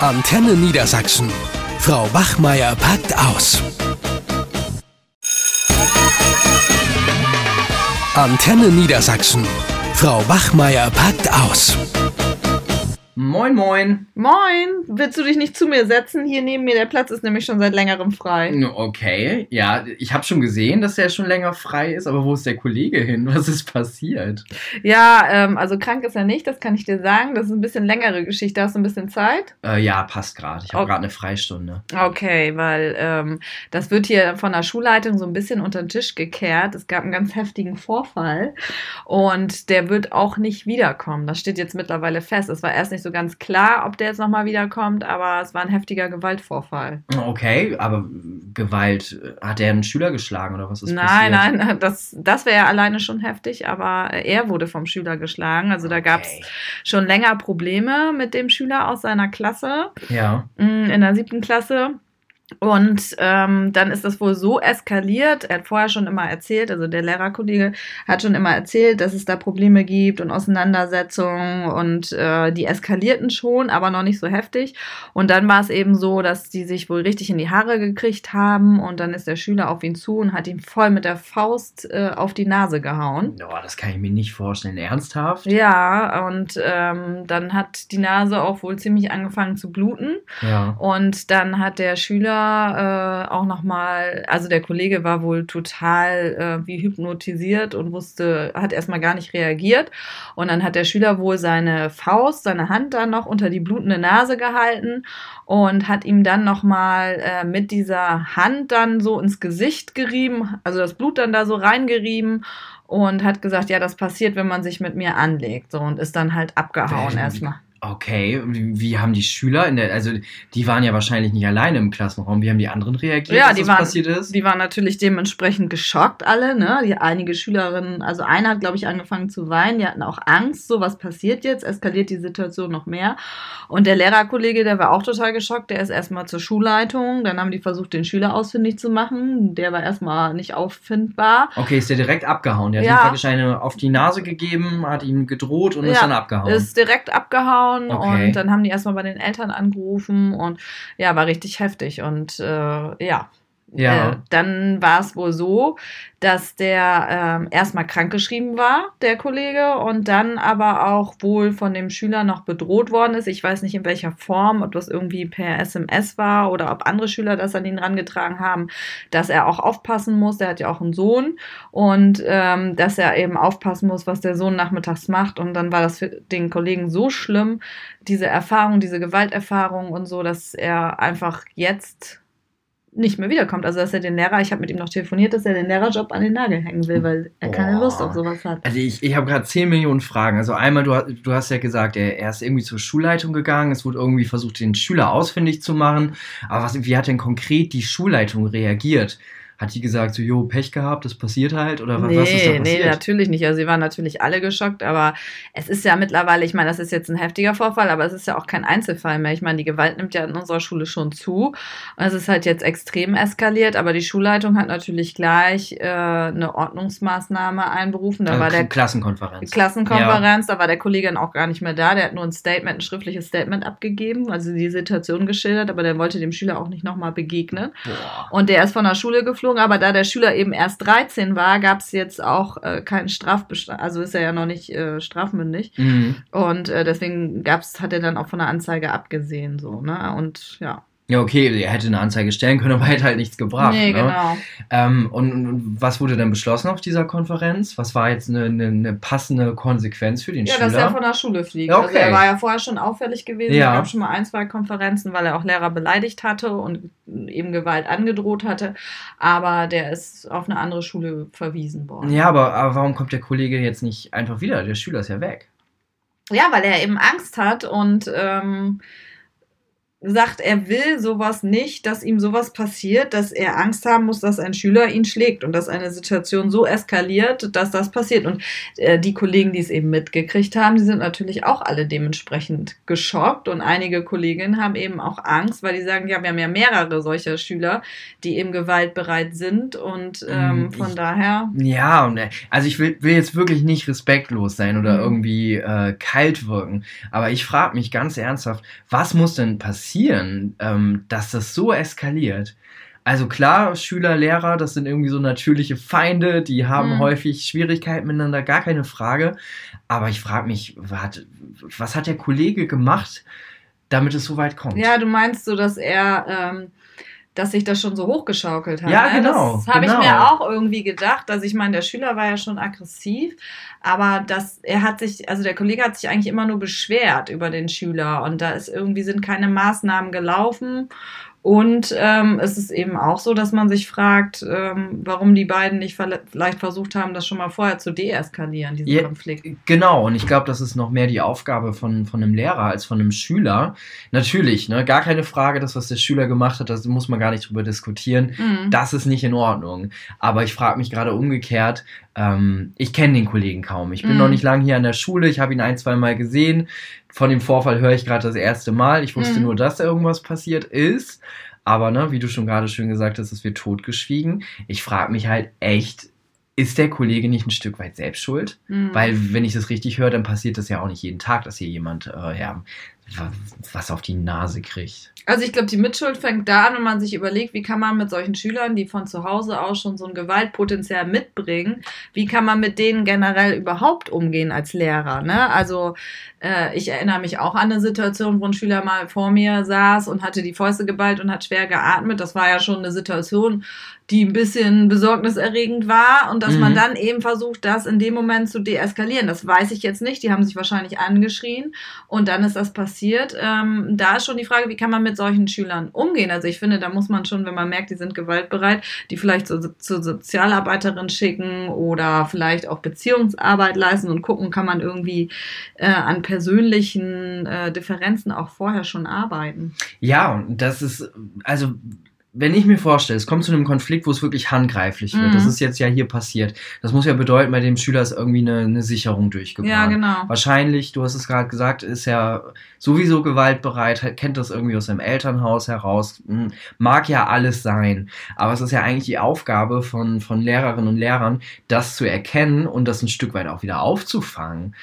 Antenne Niedersachsen. Frau Wachmeier packt aus. Antenne Niedersachsen. Frau Wachmeier packt aus. Moin, moin. Moin, willst du dich nicht zu mir setzen? Hier neben mir, der Platz ist nämlich schon seit längerem frei. Okay, ja, ich habe schon gesehen, dass der schon länger frei ist, aber wo ist der Kollege hin? Was ist passiert? Ja, ähm, also krank ist er nicht, das kann ich dir sagen. Das ist ein bisschen längere Geschichte. Hast du ein bisschen Zeit? Äh, ja, passt gerade. Ich habe Okay. gerade eine Freistunde. Okay, weil ähm, das wird hier von der Schulleitung so ein bisschen unter den Tisch gekehrt. Es gab einen ganz heftigen Vorfall und der wird auch nicht wiederkommen. Das steht jetzt mittlerweile fest. Es war erst nicht so ganz klar, ob der jetzt nochmal wiederkommt, aber es war ein heftiger Gewaltvorfall. Okay, aber Gewalt, hat er einen Schüler geschlagen oder was ist Nein, passiert? nein, das, das wäre ja alleine schon heftig, aber er wurde vom Schüler geschlagen. Also da gab es Okay. schon länger Probleme mit dem Schüler aus seiner Klasse, Ja. mh, in der siebten Klasse. Und ähm, dann ist das wohl so eskaliert. Er hat vorher schon immer erzählt, also der Lehrerkollege hat schon immer erzählt, dass es da Probleme gibt und Auseinandersetzungen und äh, die eskalierten schon, aber noch nicht so heftig. Und dann war es eben so, dass die sich wohl richtig in die Haare gekriegt haben und dann ist der Schüler auf ihn zu und hat ihn voll mit der Faust äh, auf die Nase gehauen. Boah, das kann ich mir nicht vorstellen. Ernsthaft? Ja, und ähm, dann hat die Nase auch wohl ziemlich angefangen zu bluten. Ja. Und dann hat der Schüler äh, auch nochmal, also der Kollege war wohl total äh, wie hypnotisiert und wusste, hat erstmal gar nicht reagiert. Und dann hat der Schüler wohl seine Faust, seine Hand dann noch unter die blutende Nase gehalten und hat ihm dann nochmal äh, mit dieser Hand dann so ins Gesicht gerieben, also das Blut dann da so reingerieben und hat gesagt, ja, das passiert, wenn man sich mit mir anlegt. So und ist dann halt abgehauen erstmal. Okay, wie, wie haben die Schüler in der, also die waren ja wahrscheinlich nicht alleine im Klassenraum. Wie haben die anderen reagiert, Ja, die waren- passiert ist? Die waren natürlich dementsprechend geschockt alle, ne? Die einige Schülerinnen, also einer hat, glaube ich, angefangen zu weinen, die hatten auch Angst, so was passiert jetzt, eskaliert die Situation noch mehr. Und der Lehrerkollege, der war auch total geschockt, der ist erstmal zur Schulleitung, dann haben die versucht, den Schüler ausfindig zu machen, der war erstmal nicht auffindbar. Okay, ist der direkt abgehauen. Der hat Ja. ihm praktisch eine auf die Nase gegeben, hat ihm gedroht und ist Ja, dann abgehauen. Ist direkt abgehauen Okay. und dann haben die erstmal bei den Eltern angerufen und ja, war richtig heftig und äh, ja. Ja. Äh, dann war es wohl so, dass der ähm, erstmal krankgeschrieben war, der Kollege, und dann aber auch wohl von dem Schüler noch bedroht worden ist. Ich weiß nicht in welcher Form, ob das irgendwie per SMS war oder ob andere Schüler das an ihn rangetragen haben, dass er auch aufpassen muss. Der hat ja auch einen Sohn und ähm, dass er eben aufpassen muss, was der Sohn nachmittags macht. Und dann war das für den Kollegen so schlimm, diese Erfahrung, diese Gewalterfahrung und so, dass er einfach jetzt nicht mehr wiederkommt. Also dass er den Lehrer, ich habe mit ihm noch telefoniert, dass er den Lehrerjob an den Nagel hängen will, weil er keine Boah. Lust auf sowas hat. Also ich, ich habe gerade 10 Millionen Fragen. Also einmal, du, hast- du hast ja gesagt, er, er ist irgendwie zur Schulleitung gegangen. Es wurde irgendwie versucht, den Schüler ausfindig zu machen. Aber was, wie hat denn konkret die Schulleitung reagiert? Hat die gesagt, so, jo, Pech gehabt, das passiert halt? Oder wa- was ist da Nee, passiert? nee, natürlich nicht. Also sie waren natürlich alle geschockt, aber es ist ja mittlerweile, ich meine, das ist jetzt ein heftiger Vorfall, aber es ist ja auch kein Einzelfall mehr. Ich meine, die Gewalt nimmt ja in unserer Schule schon zu. Es ist halt jetzt extrem eskaliert, aber die Schulleitung hat natürlich gleich äh, eine Ordnungsmaßnahme einberufen. Da also war der Klassenkonferenz. Klassenkonferenz, da war der Kollege dann auch gar nicht mehr da. Der hat nur ein Statement, ein schriftliches Statement abgegeben, also die Situation geschildert, aber der wollte dem Schüler auch nicht nochmal begegnen. Boah. Und der ist von der Schule geflogen, aber da der Schüler eben erst 13 war, gab es jetzt auch äh, keinen Strafbestand, also ist er ja noch nicht äh, strafmündig. Mhm. Und äh, deswegen gab's, hat er dann auch von der Anzeige abgesehen, so, ne? Und ja. Ja, okay, er hätte eine Anzeige stellen können, aber hätte halt nichts gebracht. nee, ne? genau. Ähm, und, was wurde denn beschlossen auf dieser Konferenz? Was war jetzt eine, eine, eine passende Konsequenz für den Ja, Schüler? dass er von der Schule fliegt. Ja, Also okay. er war ja vorher schon auffällig gewesen. Ja. Es gab schon mal ein, zwei Konferenzen, weil er auch Lehrer beleidigt hatte und eben Gewalt angedroht hatte. Aber der ist auf eine andere Schule verwiesen worden. ja, aber, aber warum kommt der Kollege jetzt nicht einfach wieder? Der Schüler ist ja weg. Ja, weil er eben Angst hat und ähm, sagt, er will sowas nicht, dass ihm sowas passiert, dass er Angst haben muss, dass ein Schüler ihn schlägt und dass eine Situation so eskaliert, dass das passiert. Und äh, die Kollegen, die es eben mitgekriegt haben, die sind natürlich auch alle dementsprechend geschockt und einige Kolleginnen haben eben auch Angst, weil die sagen, ja, wir haben ja mehrere solcher Schüler, die eben gewaltbereit sind und ähm, Mm, von ich- daher. Ja, und äh, also ich will, will jetzt wirklich nicht respektlos sein oder Mhm. irgendwie äh, kalt wirken, aber ich frage mich ganz ernsthaft, was muss denn passieren, ähm, dass das so eskaliert? Also klar, Schüler, Lehrer, das sind irgendwie so natürliche Feinde, die haben Mhm. häufig Schwierigkeiten miteinander, gar keine Frage. Aber ich frage mich, was, was hat der Kollege gemacht, damit es so weit kommt? Ja, du meinst so, dass er, ähm, dass sich das schon so hochgeschaukelt hat. Ja, ne? genau, Das habe ich genau. mir auch irgendwie gedacht. Also ich meine, der Schüler war ja schon aggressiv, aber das, er hat sich, also der Kollege hat sich eigentlich immer nur beschwert über den Schüler und da ist irgendwie sind keine Maßnahmen gelaufen. Und ähm, es ist eben auch so, dass man sich fragt, ähm, warum die beiden nicht vielleicht versucht haben, das schon mal vorher zu deeskalieren, diesen Ja, Konflikt. Genau, und ich glaube, das ist noch mehr die Aufgabe von, von einem Lehrer als von einem Schüler. Natürlich, ne, gar keine Frage, das, was der Schüler gemacht hat, das muss man gar nicht drüber diskutieren. Mhm. Das ist nicht in Ordnung. Aber ich frage mich gerade umgekehrt, ähm, ich kenne den Kollegen kaum. Ich bin Mhm. noch nicht lange hier an der Schule, ich habe ihn ein, zwei Mal gesehen. Von dem Vorfall höre ich gerade das erste Mal. Ich wusste Mhm. nur, dass da irgendwas passiert ist. Aber, ne, wie du schon gerade schön gesagt hast, es wird totgeschwiegen. Ich frage mich halt echt, ist der Kollege nicht ein Stück weit selbst schuld? Mhm. Weil, wenn ich das richtig höre, dann passiert das ja auch nicht jeden Tag, dass hier jemand äh, ja, was auf die Nase kriegt. Also ich glaube, die Mitschuld fängt da an, wenn man sich überlegt, wie kann man mit solchen Schülern, die von zu Hause aus schon so ein Gewaltpotenzial mitbringen, wie kann man mit denen generell überhaupt umgehen als Lehrer? Ne? Also äh, ich erinnere mich auch an eine Situation, wo ein Schüler mal vor mir saß und hatte die Fäuste geballt und hat schwer geatmet. Das war ja schon eine Situation, die ein bisschen besorgniserregend war und dass Mhm. man dann eben versucht, das in dem Moment zu deeskalieren. Das weiß ich jetzt nicht. Die haben sich wahrscheinlich angeschrien und dann ist das passiert. Ähm, da ist schon die Frage, wie kann man mit solchen Schülern umgehen? Also ich finde, da muss man schon, wenn man merkt, die sind gewaltbereit, die vielleicht so, zur Sozialarbeiterin schicken oder vielleicht auch Beziehungsarbeit leisten und gucken, kann man irgendwie äh, an persönlichen äh, Differenzen auch vorher schon arbeiten. Ja, und das ist, also, wenn ich mir vorstelle, es kommt zu einem Konflikt, wo es wirklich handgreiflich wird, Mhm. das ist jetzt ja hier passiert. Das muss ja bedeuten, bei dem Schüler ist irgendwie eine, eine Sicherung durchgebracht. Ja, genau. Wahrscheinlich, du hast es gerade gesagt, ist ja sowieso gewaltbereit, kennt das irgendwie aus seinem Elternhaus heraus, hm, mag ja alles sein. Aber es ist ja eigentlich die Aufgabe von, von Lehrerinnen und Lehrern, das zu erkennen und das ein Stück weit auch wieder aufzufangen.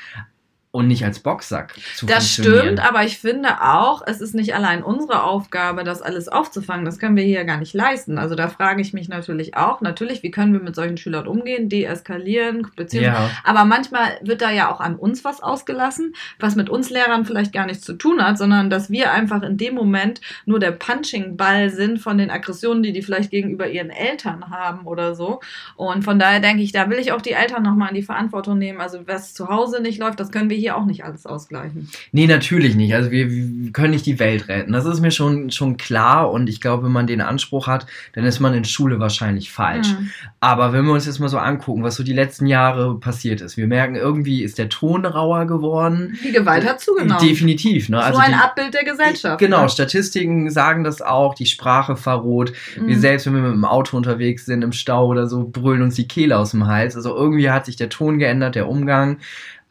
Und nicht als Boxsack zu Das stimmt, aber ich finde auch, es ist nicht allein unsere Aufgabe, das alles aufzufangen. Das können wir hier gar nicht leisten. Also da frage ich mich natürlich auch, natürlich, wie können wir mit solchen Schülern umgehen, deeskalieren, beziehungsweise Ja. Aber manchmal wird da ja auch an uns was ausgelassen, was mit uns Lehrern vielleicht gar nichts zu tun hat, sondern dass wir einfach in dem Moment nur der Punching-Ball sind von den Aggressionen, die die vielleicht gegenüber ihren Eltern haben oder so. Und von daher denke ich, da will ich auch die Eltern nochmal in die Verantwortung nehmen. Also was zu Hause nicht läuft, das können wir hier auch nicht alles ausgleichen. Nee, natürlich nicht. Also wir, wir können nicht die Welt retten. Das ist mir schon, schon klar und ich glaube, wenn man den Anspruch hat, dann ist man in Schule wahrscheinlich falsch. Hm. Aber wenn wir uns jetzt mal so angucken, was so die letzten Jahre passiert ist, wir merken, irgendwie ist der Ton rauer geworden. Die Gewalt hat zugenommen. Definitiv. Ne? so Also ein die, Abbild der Gesellschaft. Genau, ne? Statistiken sagen das auch, die Sprache verroht. Wir Mhm. selbst, wenn wir mit dem Auto unterwegs sind, im Stau oder so, brüllen uns die Kehle aus dem Hals. Also irgendwie hat sich der Ton geändert, der Umgang.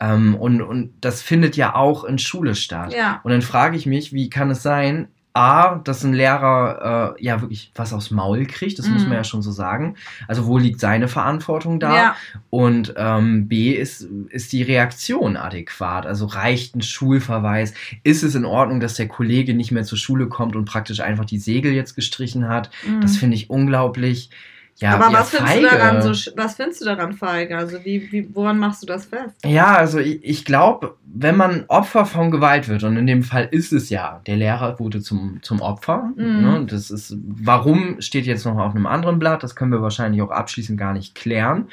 Ähm, und, und das findet ja auch in Schule statt. Ja. Und dann frage ich mich, wie kann es sein, A, dass ein Lehrer äh, ja wirklich was aufs Maul kriegt, das muss Mhm. man ja schon so sagen. Also wo liegt seine Verantwortung da? Ja. Und ähm, B, ist, ist die Reaktion adäquat? Also reicht ein Schulverweis? Ist es in Ordnung, dass der Kollege nicht mehr zur Schule kommt und praktisch einfach die Segel jetzt gestrichen hat? Mhm. Das finde ich unglaublich. Ja, Aber was findest, du feige. daran so, was findest du daran feige? Also wie, wie, woran machst du das fest? Ja, also ich, ich glaube, wenn man Opfer von Gewalt wird, und in dem Fall ist es ja, der Lehrer wurde zum, zum Opfer. Mhm. Ne? Das ist, warum steht jetzt noch auf einem anderen Blatt, das können wir wahrscheinlich auch abschließend gar nicht klären.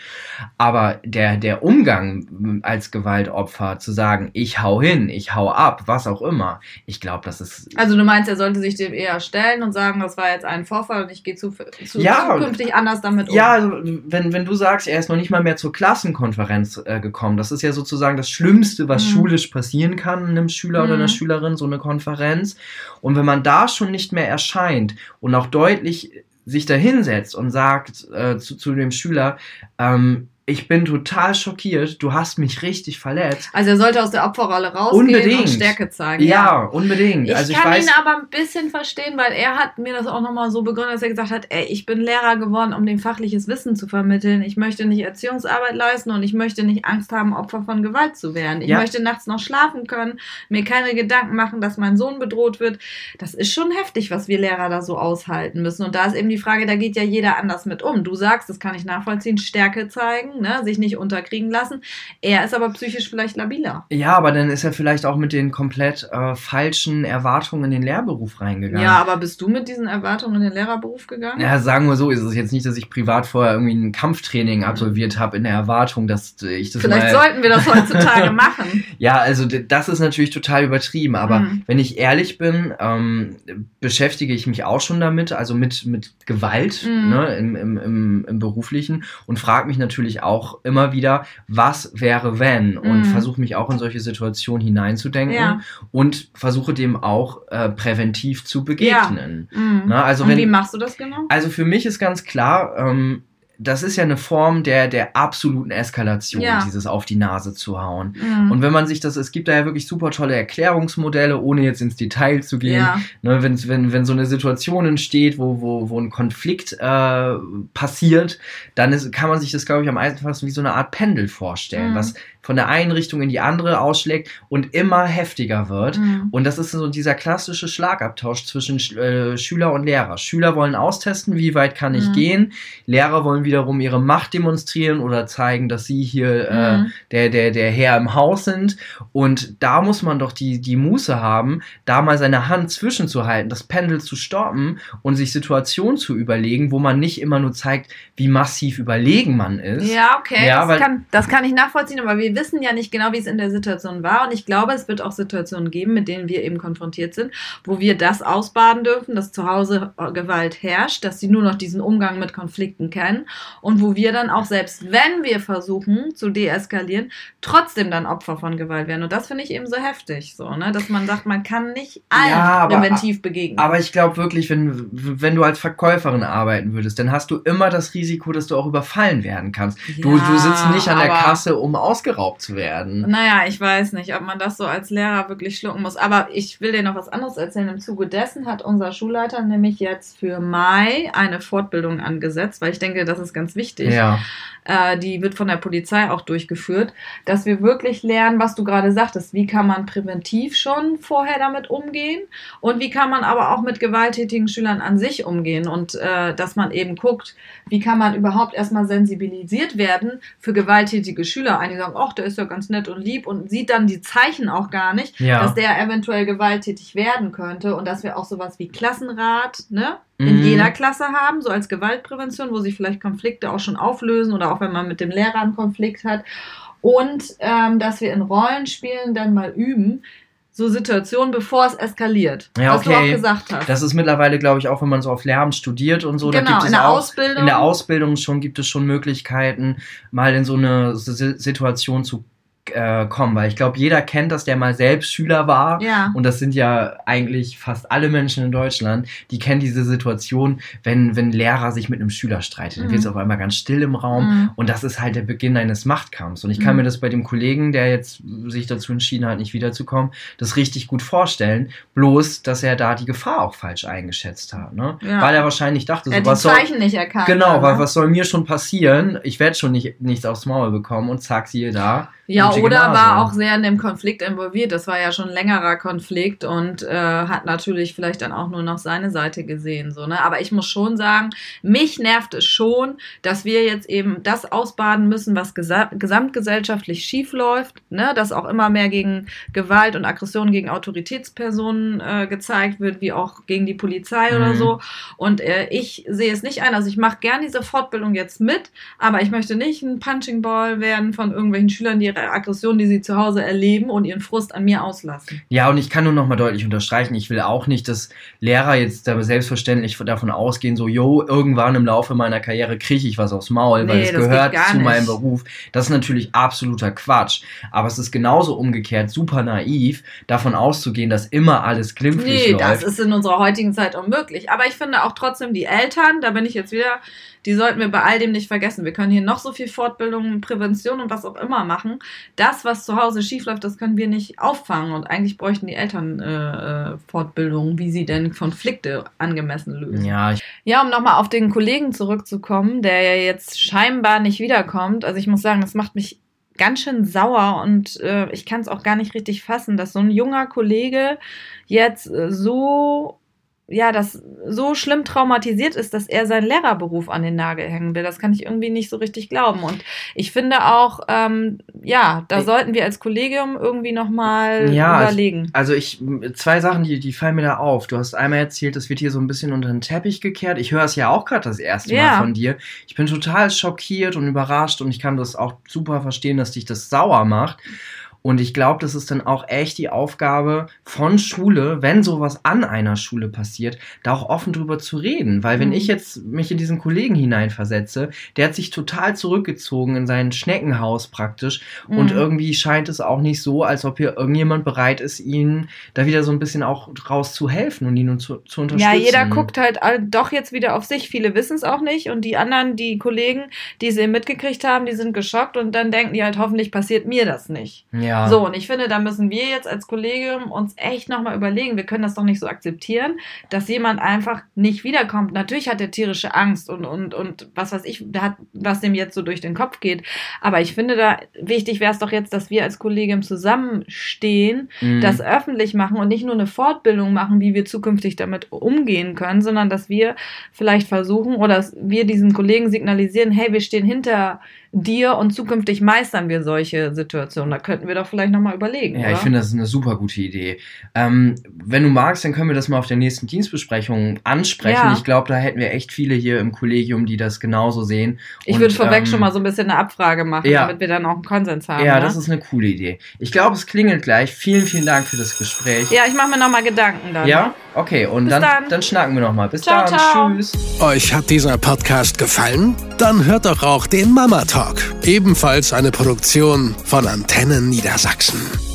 Aber der, der Umgang als Gewaltopfer zu sagen, ich hau hin, ich hau ab, was auch immer, ich glaube, das ist. Also du meinst, er sollte sich dem eher stellen und sagen, das war jetzt ein Vorfall und ich gehe zu, zu Ja. zukünftig anders anders damit um. Ja, also wenn, wenn du sagst, er ist noch nicht mal mehr zur Klassenkonferenz äh, gekommen, das ist ja sozusagen das Schlimmste, was Mhm. schulisch passieren kann einem Schüler oder einer Mhm. Schülerin, so eine Konferenz. Und wenn man da schon nicht mehr erscheint und auch deutlich sich da hinsetzt und sagt äh, zu, zu dem Schüler, ähm, ich bin total schockiert, du hast mich richtig verletzt. Also er sollte aus der Opferrolle rausgehen Unbedingt. und Stärke zeigen. Ja, unbedingt. Ich also ich kann weiß, ihn aber ein bisschen verstehen, weil er hat mir das auch nochmal so begründet, dass er gesagt hat, ey, ich bin Lehrer geworden, um dem fachliches Wissen zu vermitteln. Ich möchte nicht Erziehungsarbeit leisten und ich möchte nicht Angst haben, Opfer von Gewalt zu werden. Ich Ja. möchte nachts noch schlafen können, mir keine Gedanken machen, dass mein Sohn bedroht wird. Das ist schon heftig, was wir Lehrer da so aushalten müssen. Und da ist eben die Frage, da geht ja jeder anders mit um. Du sagst, das kann ich nachvollziehen, Stärke zeigen, ne? sich nicht unterkriegen lassen. Er ist aber psychisch vielleicht labiler. ja, aber dann ist er vielleicht auch mit den komplett äh, falschen Erwartungen in den Lehrberuf reingegangen. Ja, aber bist du mit diesen Erwartungen in den Lehrerberuf gegangen? Ja, sagen wir so, ist es jetzt nicht, dass ich privat vorher irgendwie ein Kampftraining absolviert habe in der Erwartung, dass ich das Vielleicht sollten wir das heutzutage machen. Ja, also das ist natürlich total übertrieben, aber Mhm. wenn ich ehrlich bin, ähm, beschäftige ich mich auch schon damit, also mit, mit Gewalt Mhm. ne, im, im, im, im beruflichen und frage mich natürlich auch immer wieder, was wäre wenn und Mhm. versuche mich auch in solche Situationen hineinzudenken Ja. und versuche dem auch äh, präventiv zu begegnen. Mhm. Na, also Und wenn- wie machst du das genau? Also für mich ist ganz klar, ähm, das ist ja eine Form der, der absoluten Eskalation, Ja. dieses auf die Nase zu hauen. Mhm. Und wenn man sich das, es gibt da ja wirklich super tolle Erklärungsmodelle, ohne jetzt ins Detail zu gehen. ja. Ne, wenn, wenn, wenn so eine Situation entsteht, wo, wo, wo ein Konflikt äh, passiert, dann ist, kann man sich das, glaube ich, am einfachsten wie so eine Art Pendel vorstellen, Mhm. was von der einen Richtung in die andere ausschlägt und immer heftiger wird. Mhm. Und das ist so dieser klassische Schlagabtausch zwischen Sch- äh, Schüler und Lehrer. Schüler wollen austesten, wie weit kann ich Mhm. gehen. Lehrer wollen wiederum ihre Macht demonstrieren oder zeigen, dass sie hier äh, Mhm. der, der, der Herr im Haus sind. Und da muss man doch die, die Muße haben, da mal seine Hand zwischenzuhalten, das Pendel zu stoppen und sich Situationen zu überlegen, wo man nicht immer nur zeigt, wie massiv überlegen man ist. Ja, okay. Ja, das, kann, das kann ich nachvollziehen, aber wir wissen ja nicht genau, wie es in der Situation war. Und ich glaube, es wird auch Situationen geben, mit denen wir eben konfrontiert sind, wo wir das ausbaden dürfen, dass zu Hause äh, Gewalt herrscht, dass sie nur noch diesen Umgang mit Konflikten kennen und wo wir dann auch, selbst wenn wir versuchen zu deeskalieren, trotzdem dann Opfer von Gewalt werden. Und das finde ich eben so heftig, so, ne? dass man sagt, man kann nicht allen Ja, aber- präventiv begegnen. Aber ich glaube wirklich, wenn, wenn du als Verkäuferin arbeiten würdest, dann hast du immer das Risiko, dass du auch überfallen werden kannst. du, Ja, du sitzt nicht an der aber- Kasse, um ausgeraubt zu werden. Naja, ich weiß nicht, ob man das so als Lehrer wirklich schlucken muss. Aber ich will dir noch was anderes erzählen. Im Zuge dessen hat unser Schulleiter nämlich jetzt für Mai eine Fortbildung angesetzt, weil ich denke, das ist ganz wichtig. Ja. Äh, die wird von der Polizei auch durchgeführt, dass wir wirklich lernen, was du gerade sagtest. Wie kann man präventiv schon vorher damit umgehen und wie kann man aber auch mit gewalttätigen Schülern an sich umgehen und äh, dass man eben guckt, wie kann man überhaupt erstmal sensibilisiert werden für gewalttätige Schüler. Einige sagen, ach, der ist ja ganz nett und lieb und sieht dann die Zeichen auch gar nicht, Ja. dass der eventuell gewalttätig werden könnte und dass wir auch sowas wie Klassenrat, ne? In Mhm. jeder Klasse haben, so als Gewaltprävention, wo sich vielleicht Konflikte auch schon auflösen oder auch wenn man mit dem Lehrer einen Konflikt hat. Und ähm, dass wir in Rollenspielen dann mal üben, so Situationen, bevor es eskaliert. Ja, was du auch okay. gesagt hast. Das ist mittlerweile, glaube ich, auch wenn man so auf Lehramt studiert und so, da genau, gibt es in der auch Ausbildung. in der Ausbildung schon gibt es schon Möglichkeiten, mal in so eine Si- Situation zu äh, kommen, weil ich glaube, jeder kennt das, der mal selbst Schüler war. ja. Und das sind ja eigentlich fast alle Menschen in Deutschland, die kennen diese Situation, wenn, wenn ein Lehrer sich mit einem Schüler streitet. Dann Mhm. wird es auf einmal ganz still im Raum. Mhm. Und das ist halt der Beginn eines Machtkampfs. Und ich kann Mhm. mir das bei dem Kollegen, der jetzt sich dazu entschieden hat, nicht wiederzukommen, das richtig gut vorstellen. Bloß, dass er da die Gefahr auch falsch eingeschätzt hat. Ne? Ja. Weil er wahrscheinlich dachte, Er so, die was soll, Zeichen nicht erkannt. genau, was, ne? was soll mir schon passieren? Ich werde schon nicht, nichts aufs Maul bekommen und zack, siehe da. Ja, oder Nase. war auch sehr in dem Konflikt involviert. Das war ja schon ein längerer Konflikt und äh, hat natürlich vielleicht dann auch nur noch seine Seite gesehen. So, ne? Aber ich muss schon sagen, mich nervt es schon, dass wir jetzt eben das ausbaden müssen, was gesa gesamtgesellschaftlich schief läuft, ne? dass auch immer mehr gegen Gewalt und Aggression gegen Autoritätspersonen äh, gezeigt wird, wie auch gegen die Polizei oder Mhm. so. Und äh, ich sehe es nicht ein. Also ich mache gern diese Fortbildung jetzt mit, aber ich möchte nicht ein Punching Ball werden von irgendwelchen Schülern, die ihre Aggressionen, die sie zu Hause erleben und ihren Frust an mir auslassen. Ja, und ich kann nur noch mal deutlich unterstreichen, ich will auch nicht, dass Lehrer jetzt selbstverständlich davon ausgehen, so, yo, irgendwann im Laufe meiner Karriere kriege ich was aufs Maul, weil Nee, es das gehört zu meinem Beruf. Das ist natürlich absoluter Quatsch. Aber es ist genauso umgekehrt super naiv, davon auszugehen, dass immer alles glimpflich Nee, läuft. das ist in unserer heutigen Zeit unmöglich. Aber ich finde auch trotzdem die Eltern, da bin ich jetzt wieder, die sollten wir bei all dem nicht vergessen. Wir können hier noch so viel Fortbildung, Prävention und was auch immer machen. Das, was zu Hause schiefläuft, das können wir nicht auffangen. Und eigentlich bräuchten die Eltern äh, äh, Fortbildung, wie sie denn Konflikte angemessen lösen. ja, Ja, um nochmal auf den Kollegen zurückzukommen, der ja jetzt scheinbar nicht wiederkommt. Also ich muss sagen, das macht mich ganz schön sauer und äh, ich kann es auch gar nicht richtig fassen, dass so ein junger Kollege jetzt äh, so ja, das so schlimm traumatisiert ist, dass er seinen Lehrerberuf an den Nagel hängen will. Das kann ich irgendwie nicht so richtig glauben. Und ich finde auch, ähm, ja, da Ich- sollten wir als Kollegium irgendwie nochmal Ja, überlegen. Also ich, zwei Sachen, die, die fallen mir da auf. Du hast einmal erzählt, das wird hier so ein bisschen unter den Teppich gekehrt. Ich höre es ja auch gerade das erste Ja. Mal von dir. Ich bin total schockiert und überrascht und ich kann das auch super verstehen, dass dich das sauer macht. Und ich glaube, das ist dann auch echt die Aufgabe von Schule, wenn sowas an einer Schule passiert, da auch offen drüber zu reden. Weil wenn Mhm. ich jetzt mich in diesen Kollegen hineinversetze, der hat sich total zurückgezogen in sein Schneckenhaus praktisch und Mhm. irgendwie scheint es auch nicht so, als ob hier irgendjemand bereit ist, ihnen da wieder so ein bisschen auch raus zu helfen und ihnen zu, zu unterstützen. Ja, jeder guckt halt doch jetzt wieder auf sich. Viele wissen es auch nicht. Und die anderen, die Kollegen, die eben mitgekriegt haben, die sind geschockt und dann denken die halt, hoffentlich passiert mir das nicht. Ja. So, und ich finde, da müssen wir jetzt als Kollegium uns echt nochmal überlegen. Wir können das doch nicht so akzeptieren, dass jemand einfach nicht wiederkommt. Natürlich hat er tierische Angst und, und, und was weiß ich, hat, was dem jetzt so durch den Kopf geht. Aber ich finde da, wichtig wäre es doch jetzt, dass wir als Kollegium zusammenstehen Mhm. das öffentlich machen und nicht nur eine Fortbildung machen, wie wir zukünftig damit umgehen können, sondern dass wir vielleicht versuchen oder dass wir diesen Kollegen signalisieren, hey, wir stehen hinter dir und zukünftig meistern wir solche Situationen. Da könnten wir doch vielleicht nochmal überlegen. Ja, oder? ich finde, das ist eine super gute Idee. Ähm, wenn du magst, dann können wir das mal auf der nächsten Dienstbesprechung ansprechen. Ja. Ich glaube, da hätten wir echt viele hier im Kollegium, die das genauso sehen. ich Und, würde vorweg ähm, schon mal so ein bisschen eine Abfrage machen, ja. damit wir dann auch einen Konsens haben. Ja, ne? das ist eine coole Idee. Ich glaube, es klingelt gleich. Vielen, vielen Dank für das Gespräch. ja, ich mache mir nochmal Gedanken dann. Ja? ne? Okay, und Bis dann, dann. dann schnacken wir nochmal. Bis Ciao, dann. ciao. Tschüss. Euch hat dieser Podcast gefallen? Dann hört doch auch den Mama Talk, ebenfalls eine Produktion von Antennen Niedersachsen.